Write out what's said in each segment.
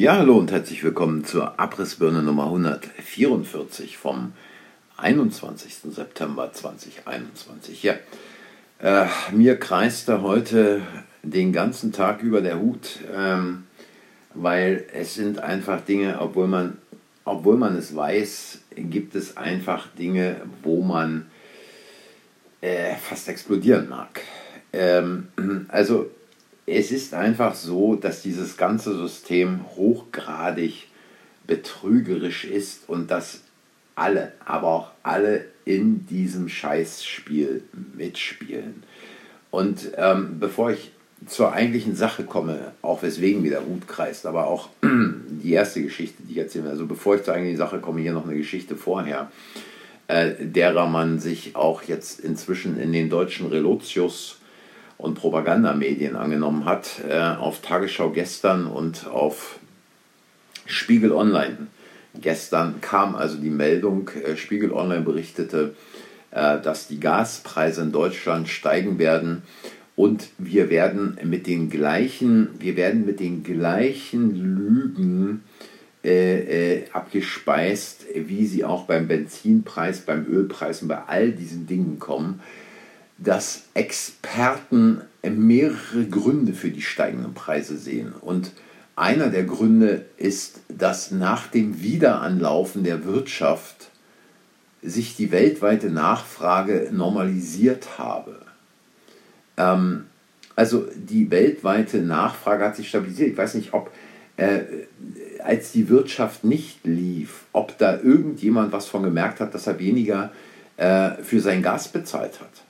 Ja, hallo und herzlich willkommen zur Abrissbirne Nummer 144 vom 21. September 2021. Ja, äh, mir kreiste heute den ganzen Tag über der Hut, ähm, weil es sind einfach Dinge, obwohl man, obwohl man es weiß, gibt es einfach Dinge, wo man äh, fast explodieren mag. Ähm, also es ist einfach so, dass dieses ganze System hochgradig betrügerisch ist und dass alle, aber auch alle in diesem Scheißspiel mitspielen. Und ähm, bevor ich zur eigentlichen Sache komme, auch weswegen wieder Hut kreist, aber auch die erste Geschichte, die ich erzähle, also bevor ich zur eigentlichen Sache komme, hier noch eine Geschichte vorher, äh, derer man sich auch jetzt inzwischen in den deutschen Relotius und Propagandamedien angenommen hat, äh, auf Tagesschau gestern und auf Spiegel Online. Gestern kam also die Meldung, äh, Spiegel Online berichtete, äh, dass die Gaspreise in Deutschland steigen werden und wir werden mit den gleichen, wir werden mit den gleichen Lügen äh, abgespeist, wie sie auch beim Benzinpreis, beim Ölpreis und bei all diesen Dingen kommen dass Experten mehrere Gründe für die steigenden Preise sehen. Und einer der Gründe ist, dass nach dem Wiederanlaufen der Wirtschaft sich die weltweite Nachfrage normalisiert habe. Ähm, also die weltweite Nachfrage hat sich stabilisiert. Ich weiß nicht, ob äh, als die Wirtschaft nicht lief, ob da irgendjemand was von gemerkt hat, dass er weniger äh, für sein Gas bezahlt hat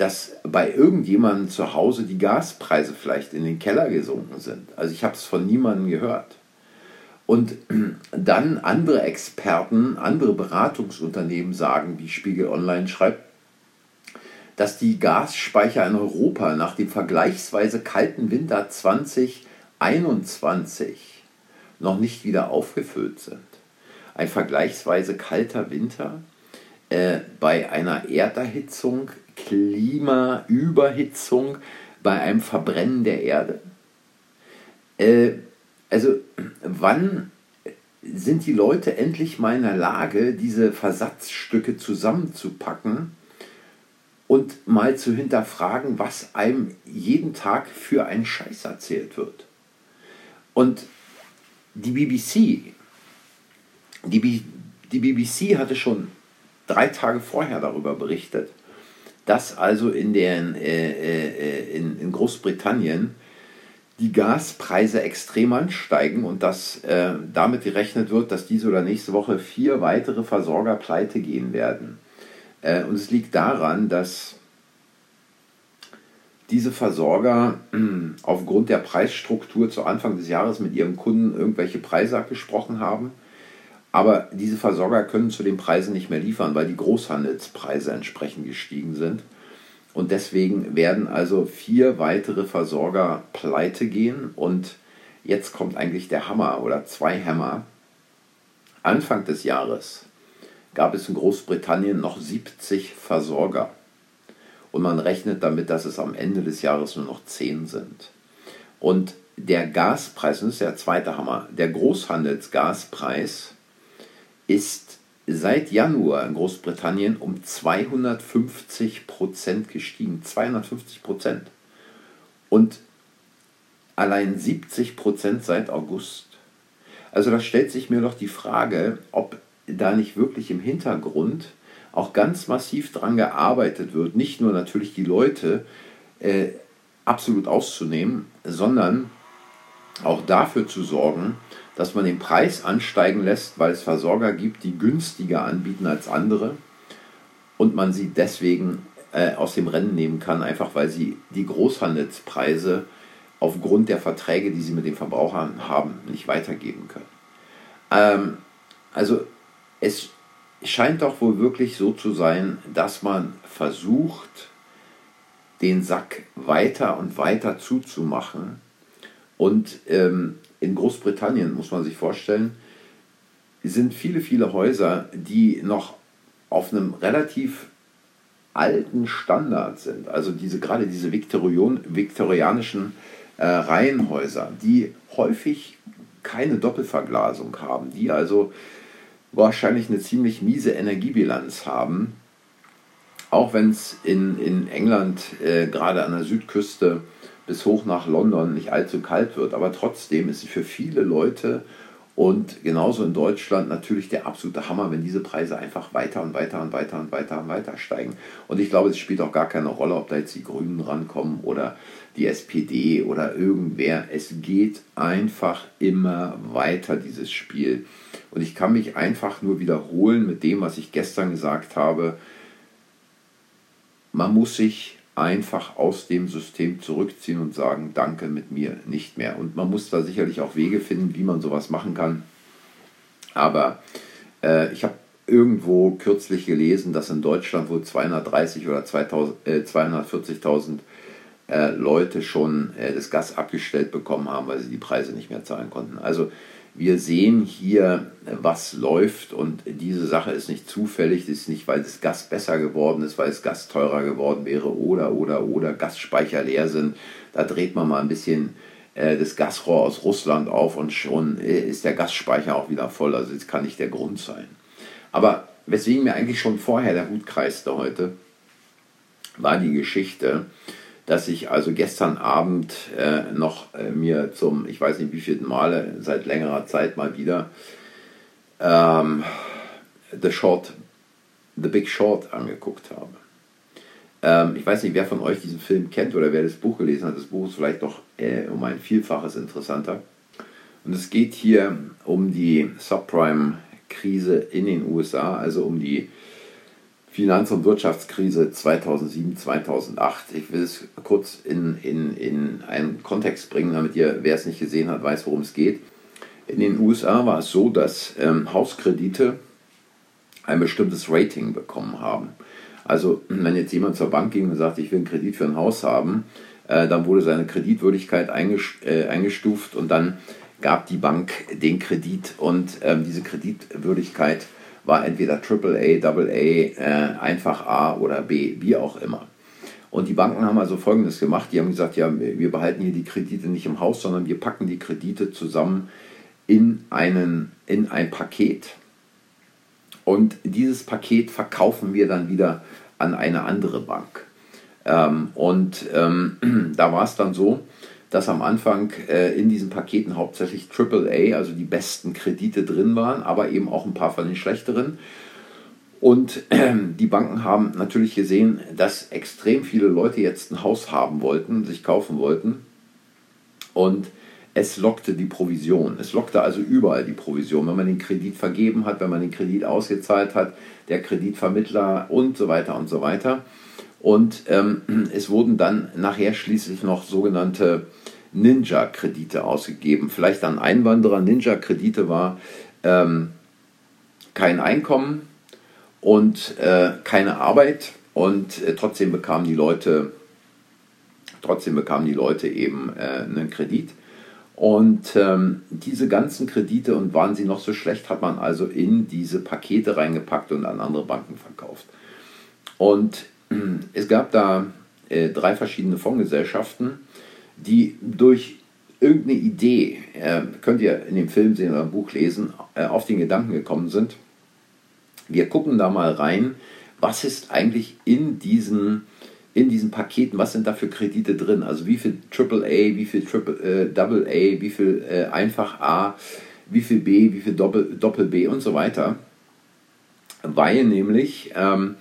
dass bei irgendjemandem zu Hause die Gaspreise vielleicht in den Keller gesunken sind. Also ich habe es von niemandem gehört. Und dann andere Experten, andere Beratungsunternehmen sagen, wie Spiegel Online schreibt, dass die Gasspeicher in Europa nach dem vergleichsweise kalten Winter 2021 noch nicht wieder aufgefüllt sind. Ein vergleichsweise kalter Winter äh, bei einer Erderhitzung Klimaüberhitzung bei einem Verbrennen der Erde? Äh, also wann sind die Leute endlich mal in der Lage, diese Versatzstücke zusammenzupacken und mal zu hinterfragen, was einem jeden Tag für einen Scheiß erzählt wird? Und die BBC, die, die BBC hatte schon drei Tage vorher darüber berichtet, dass also in, den, äh, äh, in, in, Großbritannien die Gaspreise extrem ansteigen und dass äh, damit gerechnet wird, dass diese oder nächste Woche vier weitere Versorger pleite gehen werden. Äh, und es liegt daran, dass diese Versorger aufgrund der Preisstruktur zu Anfang des Jahres mit ihren Kunden irgendwelche Preise abgesprochen haben. Aber diese Versorger können zu den Preisen nicht mehr liefern, weil die Großhandelspreise entsprechend gestiegen sind. Und deswegen werden also vier weitere Versorger pleite gehen. Und jetzt kommt eigentlich der Hammer oder zwei Hämmer. Anfang des Jahres gab es in Großbritannien noch 70 Versorger. Und man rechnet damit, dass es am Ende des Jahres nur noch 10 sind. Und der Gaspreis, das ist der zweite Hammer, der Großhandelsgaspreis ist seit Januar in Großbritannien um 250 Prozent gestiegen. 250 Prozent. Und allein 70 Prozent seit August. Also da stellt sich mir doch die Frage, ob da nicht wirklich im Hintergrund auch ganz massiv dran gearbeitet wird, nicht nur natürlich die Leute äh, absolut auszunehmen, sondern auch dafür zu sorgen, dass man den Preis ansteigen lässt, weil es Versorger gibt, die günstiger anbieten als andere und man sie deswegen äh, aus dem Rennen nehmen kann, einfach weil sie die Großhandelspreise aufgrund der Verträge, die sie mit den Verbrauchern haben, nicht weitergeben können. Ähm, also es scheint doch wohl wirklich so zu sein, dass man versucht, den Sack weiter und weiter zuzumachen und ähm, in Großbritannien, muss man sich vorstellen, sind viele, viele Häuser, die noch auf einem relativ alten Standard sind. Also diese, gerade diese Viktorion, viktorianischen äh, Reihenhäuser, die häufig keine Doppelverglasung haben, die also wahrscheinlich eine ziemlich miese Energiebilanz haben, auch wenn es in, in England äh, gerade an der Südküste bis hoch nach London nicht allzu kalt wird, aber trotzdem ist es für viele Leute und genauso in Deutschland natürlich der absolute Hammer, wenn diese Preise einfach weiter und weiter und weiter und weiter und weiter steigen. Und ich glaube, es spielt auch gar keine Rolle, ob da jetzt die Grünen rankommen oder die SPD oder irgendwer. Es geht einfach immer weiter, dieses Spiel. Und ich kann mich einfach nur wiederholen mit dem, was ich gestern gesagt habe. Man muss sich einfach aus dem System zurückziehen und sagen, danke mit mir nicht mehr. Und man muss da sicherlich auch Wege finden, wie man sowas machen kann. Aber äh, ich habe irgendwo kürzlich gelesen, dass in Deutschland wohl 230 oder äh, 240.000 äh, Leute schon äh, das Gas abgestellt bekommen haben, weil sie die Preise nicht mehr zahlen konnten. Also wir sehen hier, was läuft und diese Sache ist nicht zufällig, das ist nicht, weil das Gas besser geworden ist, weil das Gas teurer geworden wäre oder, oder, oder Gasspeicher leer sind. Da dreht man mal ein bisschen äh, das Gasrohr aus Russland auf und schon äh, ist der Gasspeicher auch wieder voll. Also das kann nicht der Grund sein. Aber weswegen mir eigentlich schon vorher der Hut kreiste heute, war die Geschichte, dass ich also gestern Abend äh, noch äh, mir zum, ich weiß nicht wie vierten Male, seit längerer Zeit mal wieder ähm, The Short, The Big Short angeguckt habe. Ähm, ich weiß nicht, wer von euch diesen Film kennt oder wer das Buch gelesen hat. Das Buch ist vielleicht doch äh, um ein Vielfaches interessanter. Und es geht hier um die Subprime-Krise in den USA, also um die Finanz- und Wirtschaftskrise 2007, 2008. Ich will es kurz in, in, in einen Kontext bringen, damit ihr, wer es nicht gesehen hat, weiß, worum es geht. In den USA war es so, dass ähm, Hauskredite ein bestimmtes Rating bekommen haben. Also wenn jetzt jemand zur Bank ging und sagte, ich will einen Kredit für ein Haus haben, äh, dann wurde seine Kreditwürdigkeit äh, eingestuft und dann gab die Bank den Kredit und ähm, diese Kreditwürdigkeit war entweder AAA, AA, äh, einfach A oder B, wie auch immer. Und die Banken haben also Folgendes gemacht, die haben gesagt, ja, wir behalten hier die Kredite nicht im Haus, sondern wir packen die Kredite zusammen in, einen, in ein Paket. Und dieses Paket verkaufen wir dann wieder an eine andere Bank. Ähm, und ähm, da war es dann so, dass am Anfang äh, in diesen Paketen hauptsächlich AAA, also die besten Kredite drin waren, aber eben auch ein paar von den schlechteren. Und äh, die Banken haben natürlich gesehen, dass extrem viele Leute jetzt ein Haus haben wollten, sich kaufen wollten. Und es lockte die Provision. Es lockte also überall die Provision. Wenn man den Kredit vergeben hat, wenn man den Kredit ausgezahlt hat, der Kreditvermittler und so weiter und so weiter. Und ähm, es wurden dann nachher schließlich noch sogenannte Ninja-Kredite ausgegeben. Vielleicht an Einwanderer. Ninja-Kredite war ähm, kein Einkommen und äh, keine Arbeit und äh, trotzdem bekamen die Leute trotzdem bekamen die Leute eben äh, einen Kredit. Und ähm, diese ganzen Kredite und waren sie noch so schlecht, hat man also in diese Pakete reingepackt und an andere Banken verkauft. Und es gab da äh, drei verschiedene Fondsgesellschaften, die durch irgendeine Idee, äh, könnt ihr in dem Film sehen oder im Buch lesen, äh, auf den Gedanken gekommen sind, wir gucken da mal rein, was ist eigentlich in diesen, in diesen Paketen, was sind da für Kredite drin? Also wie viel AAA, wie viel Triple, äh, Double A, wie viel äh, einfach A, wie viel B, wie viel Doppel, Doppel B und so weiter. Weil nämlich, ähm,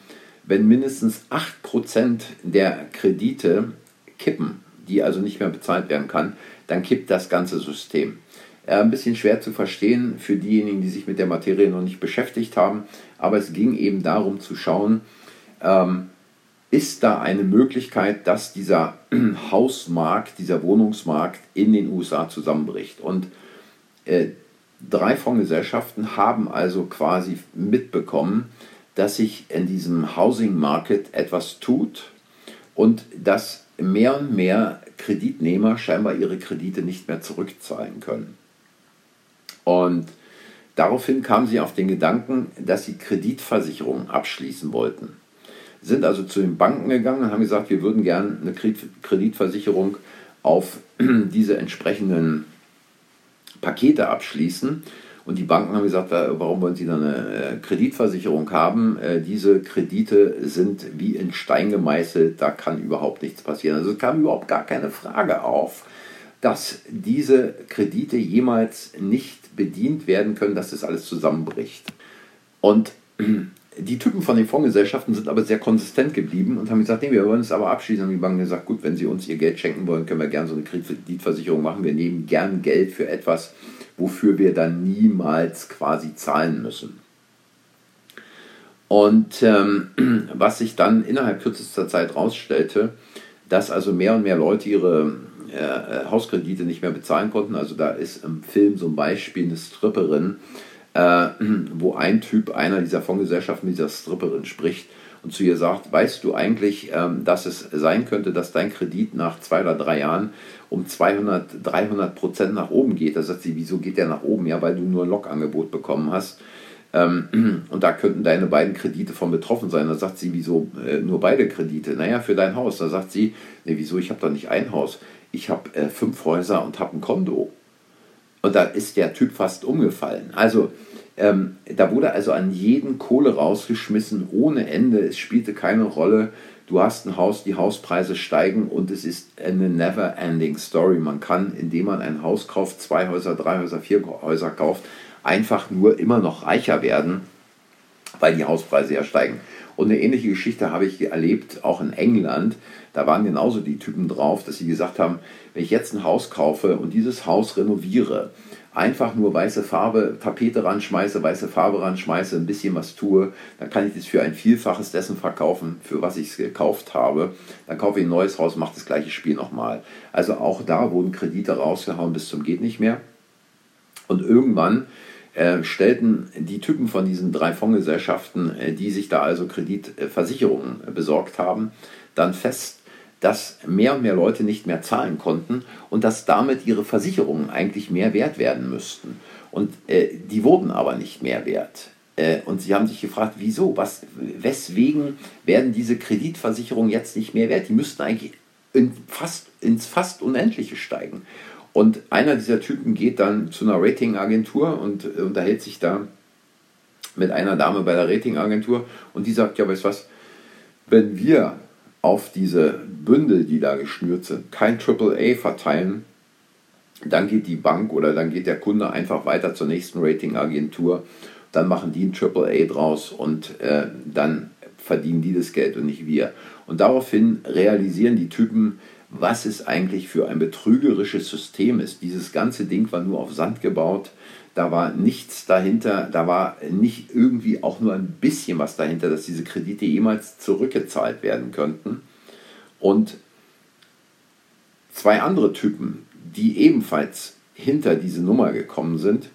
wenn mindestens 8% der Kredite kippen, die also nicht mehr bezahlt werden kann, dann kippt das ganze System. Äh, ein bisschen schwer zu verstehen für diejenigen, die sich mit der Materie noch nicht beschäftigt haben, aber es ging eben darum zu schauen, ähm, ist da eine Möglichkeit, dass dieser Hausmarkt, dieser Wohnungsmarkt in den USA zusammenbricht. Und äh, drei Fondsgesellschaften haben also quasi mitbekommen, dass sich in diesem Housing Market etwas tut und dass mehr und mehr Kreditnehmer scheinbar ihre Kredite nicht mehr zurückzahlen können. Und daraufhin kamen sie auf den Gedanken, dass sie Kreditversicherungen abschließen wollten. Sind also zu den Banken gegangen und haben gesagt, wir würden gerne eine Kreditversicherung auf diese entsprechenden Pakete abschließen. Und die Banken haben gesagt, warum wollen sie dann eine Kreditversicherung haben? Diese Kredite sind wie in Stein gemeißelt, da kann überhaupt nichts passieren. Also es kam überhaupt gar keine Frage auf, dass diese Kredite jemals nicht bedient werden können, dass das alles zusammenbricht. Und die Typen von den Fondsgesellschaften sind aber sehr konsistent geblieben und haben gesagt, nee, wir wollen es aber abschließen. Und die Banken haben gesagt, gut, wenn Sie uns Ihr Geld schenken wollen, können wir gerne so eine Kreditversicherung machen. Wir nehmen gern Geld für etwas, wofür wir dann niemals quasi zahlen müssen. Und ähm, was sich dann innerhalb kürzester Zeit herausstellte, dass also mehr und mehr Leute ihre äh, Hauskredite nicht mehr bezahlen konnten. Also da ist im Film so ein Beispiel eine Stripperin, äh, wo ein Typ einer dieser Fondsgesellschaften mit dieser Stripperin spricht und zu ihr sagt, weißt du eigentlich, ähm, dass es sein könnte, dass dein Kredit nach zwei oder drei Jahren um 200, 300 Prozent nach oben geht? Da sagt sie, wieso geht der nach oben? Ja, weil du nur ein Lokangebot bekommen hast. Ähm, und da könnten deine beiden Kredite von betroffen sein. Da sagt sie, wieso äh, nur beide Kredite? Naja, für dein Haus. Da sagt sie, nee, wieso, ich habe doch nicht ein Haus ich habe äh, fünf Häuser und habe ein Konto. Und da ist der Typ fast umgefallen. Also ähm, da wurde also an jeden Kohle rausgeschmissen, ohne Ende. Es spielte keine Rolle. Du hast ein Haus, die Hauspreise steigen und es ist eine never-ending Story. Man kann, indem man ein Haus kauft, zwei Häuser, drei Häuser, vier Häuser kauft, einfach nur immer noch reicher werden, weil die Hauspreise ja steigen. Und eine ähnliche Geschichte habe ich erlebt, auch in England. Da waren genauso die Typen drauf, dass sie gesagt haben, wenn ich jetzt ein Haus kaufe und dieses Haus renoviere, einfach nur weiße Farbe, Tapete ranschmeiße, weiße Farbe ranschmeiße, ein bisschen was tue, dann kann ich das für ein Vielfaches dessen verkaufen, für was ich es gekauft habe. Dann kaufe ich ein neues Haus, mache das gleiche Spiel nochmal. Also auch da wurden Kredite rausgehauen bis zum geht nicht mehr. Und irgendwann äh, stellten die Typen von diesen drei Fondsgesellschaften, äh, die sich da also Kreditversicherungen äh, besorgt haben, dann fest, dass mehr und mehr Leute nicht mehr zahlen konnten und dass damit ihre Versicherungen eigentlich mehr wert werden müssten. Und äh, die wurden aber nicht mehr wert. Äh, und sie haben sich gefragt, wieso, was, weswegen werden diese Kreditversicherungen jetzt nicht mehr wert? Die müssten eigentlich in fast, ins fast Unendliche steigen. Und einer dieser Typen geht dann zu einer Ratingagentur und äh, unterhält sich da mit einer Dame bei der Ratingagentur und die sagt, ja, weißt du was, wenn wir auf diese Bündel, die da geschnürt sind, kein AAA verteilen, dann geht die Bank oder dann geht der Kunde einfach weiter zur nächsten Ratingagentur, dann machen die ein AAA draus und äh, dann verdienen die das Geld und nicht wir. Und daraufhin realisieren die Typen, was es eigentlich für ein betrügerisches System ist. Dieses ganze Ding war nur auf Sand gebaut, da war nichts dahinter, da war nicht irgendwie auch nur ein bisschen was dahinter, dass diese Kredite jemals zurückgezahlt werden könnten. Und zwei andere Typen, die ebenfalls hinter diese Nummer gekommen sind,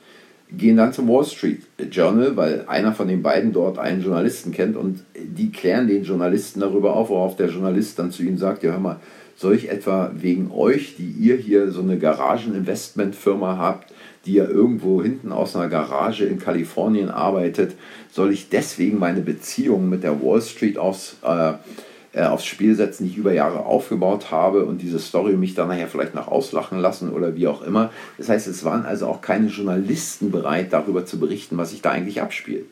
gehen dann zum Wall Street Journal, weil einer von den beiden dort einen Journalisten kennt und die klären den Journalisten darüber auf, worauf der Journalist dann zu ihnen sagt, ja hör mal, soll ich etwa wegen euch, die ihr hier so eine Garageninvestmentfirma habt, die ja irgendwo hinten aus einer Garage in Kalifornien arbeitet, soll ich deswegen meine Beziehung mit der Wall Street aufs, äh, äh, aufs Spiel setzen, die ich über Jahre aufgebaut habe und diese Story mich dann nachher vielleicht noch auslachen lassen oder wie auch immer. Das heißt, es waren also auch keine Journalisten bereit, darüber zu berichten, was sich da eigentlich abspielt.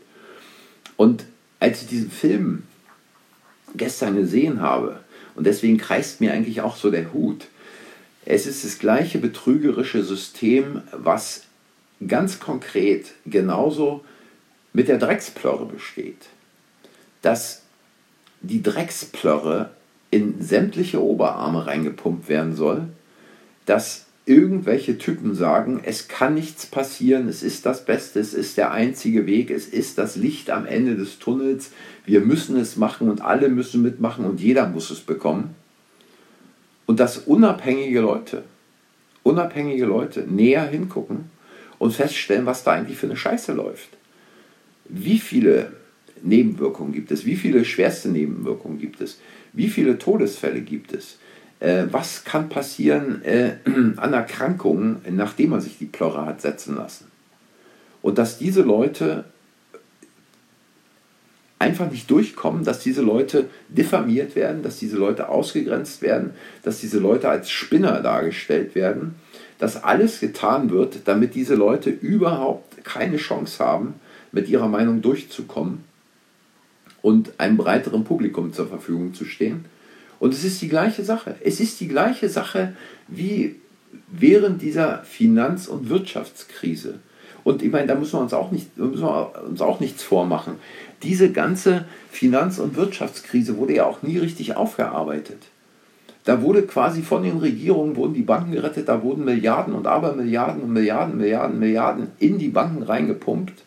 Und als ich diesen Film gestern gesehen habe, und deswegen kreist mir eigentlich auch so der Hut. Es ist das gleiche betrügerische System, was ganz konkret genauso mit der Drecksplörre besteht. Dass die Drecksplörre in sämtliche Oberarme reingepumpt werden soll, dass irgendwelche Typen sagen, es kann nichts passieren, es ist das Beste, es ist der einzige Weg, es ist das Licht am Ende des Tunnels, wir müssen es machen und alle müssen mitmachen und jeder muss es bekommen. Und dass unabhängige Leute, unabhängige Leute näher hingucken und feststellen, was da eigentlich für eine Scheiße läuft. Wie viele Nebenwirkungen gibt es? Wie viele schwerste Nebenwirkungen gibt es? Wie viele Todesfälle gibt es? Äh, was kann passieren äh, an Erkrankungen, nachdem man sich die Plörre hat setzen lassen? Und dass diese Leute einfach nicht durchkommen, dass diese Leute diffamiert werden, dass diese Leute ausgegrenzt werden, dass diese Leute als Spinner dargestellt werden, dass alles getan wird, damit diese Leute überhaupt keine Chance haben, mit ihrer Meinung durchzukommen und einem breiteren Publikum zur Verfügung zu stehen. Und es ist die gleiche Sache. Es ist die gleiche Sache wie während dieser Finanz- und Wirtschaftskrise. Und ich meine, da müssen wir uns auch, nicht, müssen wir uns auch nichts vormachen. Diese ganze Finanz- und Wirtschaftskrise wurde ja auch nie richtig aufgearbeitet. Da wurde quasi von den Regierungen wurden die Banken gerettet, da wurden Milliarden und Abermilliarden und Milliarden, Milliarden, Milliarden in die Banken reingepumpt.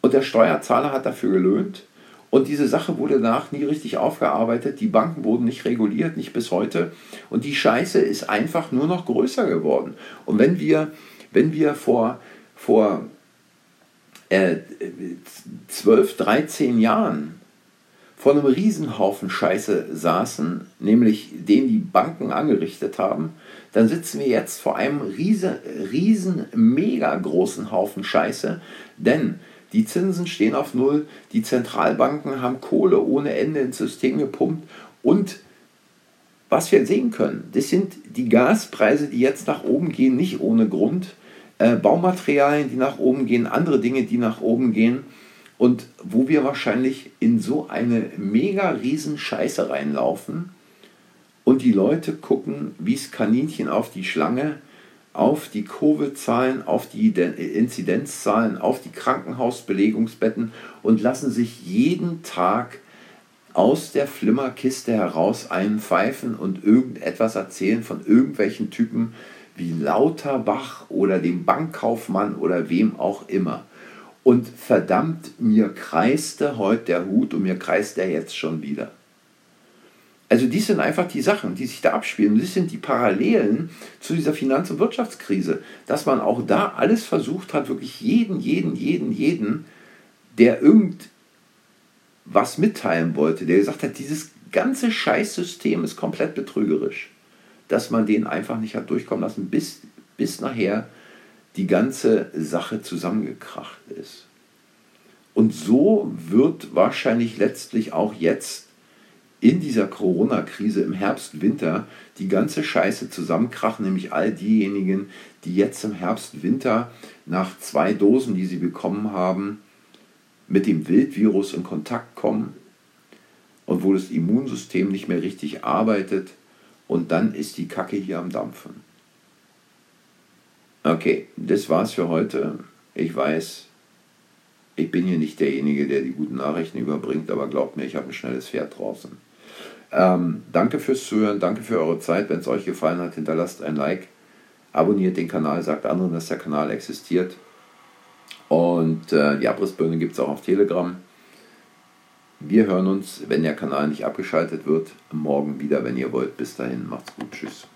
Und der Steuerzahler hat dafür gelöhnt. Und diese Sache wurde danach nie richtig aufgearbeitet. Die Banken wurden nicht reguliert, nicht bis heute. Und die Scheiße ist einfach nur noch größer geworden. Und wenn wir, wenn wir vor, vor äh, 12, 13 Jahren vor einem Riesenhaufen Scheiße saßen, nämlich den die Banken angerichtet haben, dann sitzen wir jetzt vor einem riesen, riesen mega großen Haufen Scheiße, denn die Zinsen stehen auf Null, die Zentralbanken haben Kohle ohne Ende ins System gepumpt und was wir sehen können, das sind die Gaspreise, die jetzt nach oben gehen, nicht ohne Grund, äh, Baumaterialien, die nach oben gehen, andere Dinge, die nach oben gehen. Und wo wir wahrscheinlich in so eine mega riesen Scheiße reinlaufen und die Leute gucken wie das Kaninchen auf die Schlange, auf die Covid-Zahlen, auf die Inzidenzzahlen, auf die Krankenhausbelegungsbetten und lassen sich jeden Tag aus der Flimmerkiste heraus einpfeifen und irgendetwas erzählen von irgendwelchen Typen wie Lauterbach oder dem Bankkaufmann oder wem auch immer. Und verdammt, mir kreiste heute der Hut und mir kreist er jetzt schon wieder. Also dies sind einfach die Sachen, die sich da abspielen. Das sind die Parallelen zu dieser Finanz- und Wirtschaftskrise, dass man auch da alles versucht hat, wirklich jeden, jeden, jeden, jeden, der irgendwas mitteilen wollte, der gesagt hat, dieses ganze Scheißsystem ist komplett betrügerisch, dass man den einfach nicht hat durchkommen lassen, bis, bis nachher die ganze Sache zusammengekracht ist. Und so wird wahrscheinlich letztlich auch jetzt in dieser Corona-Krise im Herbst, Winter die ganze Scheiße zusammenkrachen, nämlich all diejenigen, die jetzt im Herbst, Winter nach zwei Dosen, die sie bekommen haben, mit dem Wildvirus in Kontakt kommen und wo das Immunsystem nicht mehr richtig arbeitet und dann ist die Kacke hier am Dampfen. Okay, das war's für heute. Ich weiß, ich bin hier nicht derjenige, der die guten Nachrichten überbringt, aber glaubt mir, ich habe ein schnelles Pferd draußen. Ähm, danke fürs Zuhören, danke für eure Zeit. Wenn es euch gefallen hat, hinterlasst ein Like, abonniert den Kanal, sagt anderen, dass der Kanal existiert. Und äh, die Abrissbirne gibt es auch auf Telegram. Wir hören uns, wenn der Kanal nicht abgeschaltet wird, morgen wieder, wenn ihr wollt. Bis dahin, macht's gut. Tschüss.